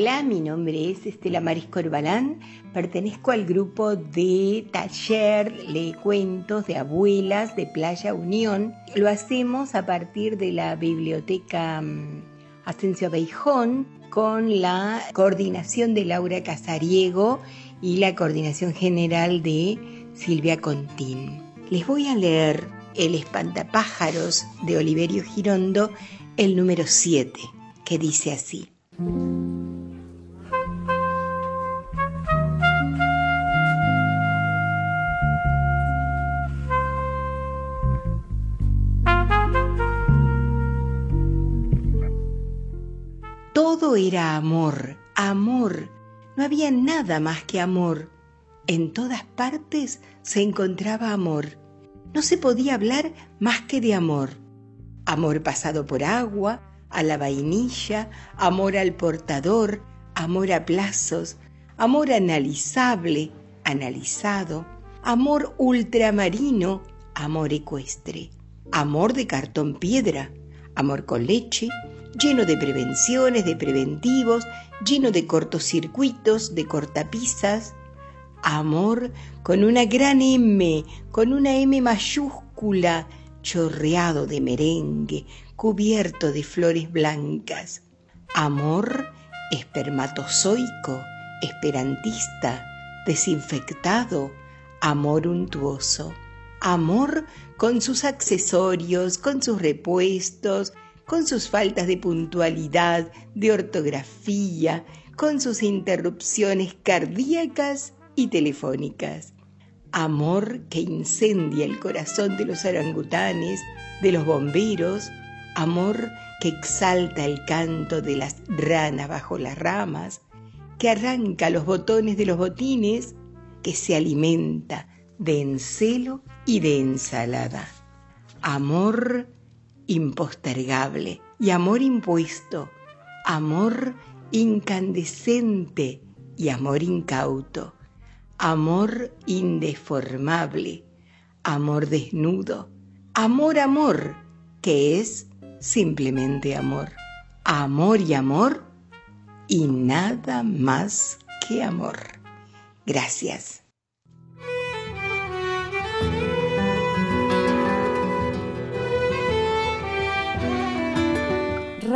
Hola, mi nombre es Estela Maris Corbalán, pertenezco al grupo de taller de cuentos de abuelas de Playa Unión. Lo hacemos a partir de la biblioteca mm, Asensio Beijón con la coordinación de Laura Casariego y la coordinación general de Silvia Contín. Les voy a leer El espantapájaros de Oliverio Girondo, el número 7, que dice así. Todo era amor, amor. No había nada más que amor. En todas partes se encontraba amor. No se podía hablar más que de amor. Amor pasado por agua, a la vainilla, amor al portador, amor a plazos, amor analizable, analizado, amor ultramarino, amor ecuestre, amor de cartón piedra, amor con leche, lleno de prevenciones, de preventivos, lleno de cortocircuitos, de cortapisas. Amor con una gran M, con una M mayúscula, chorreado de merengue, cubierto de flores blancas. Amor espermatozoico, esperantista, desinfectado, amor untuoso. Amor con sus accesorios, con sus repuestos, con sus faltas de puntualidad, de ortografía, con sus interrupciones cardíacas y telefónicas. Amor que incendia el corazón de los orangutanes, de los bomberos, amor que exalta el canto de las ranas bajo las ramas, que arranca los botones de los botines, que se alimenta de encelo y de ensalada. Amor impostergable y amor impuesto, amor incandescente y amor incauto, amor indeformable, amor desnudo, amor, amor, que es simplemente amor, amor y amor y nada más que amor. Gracias.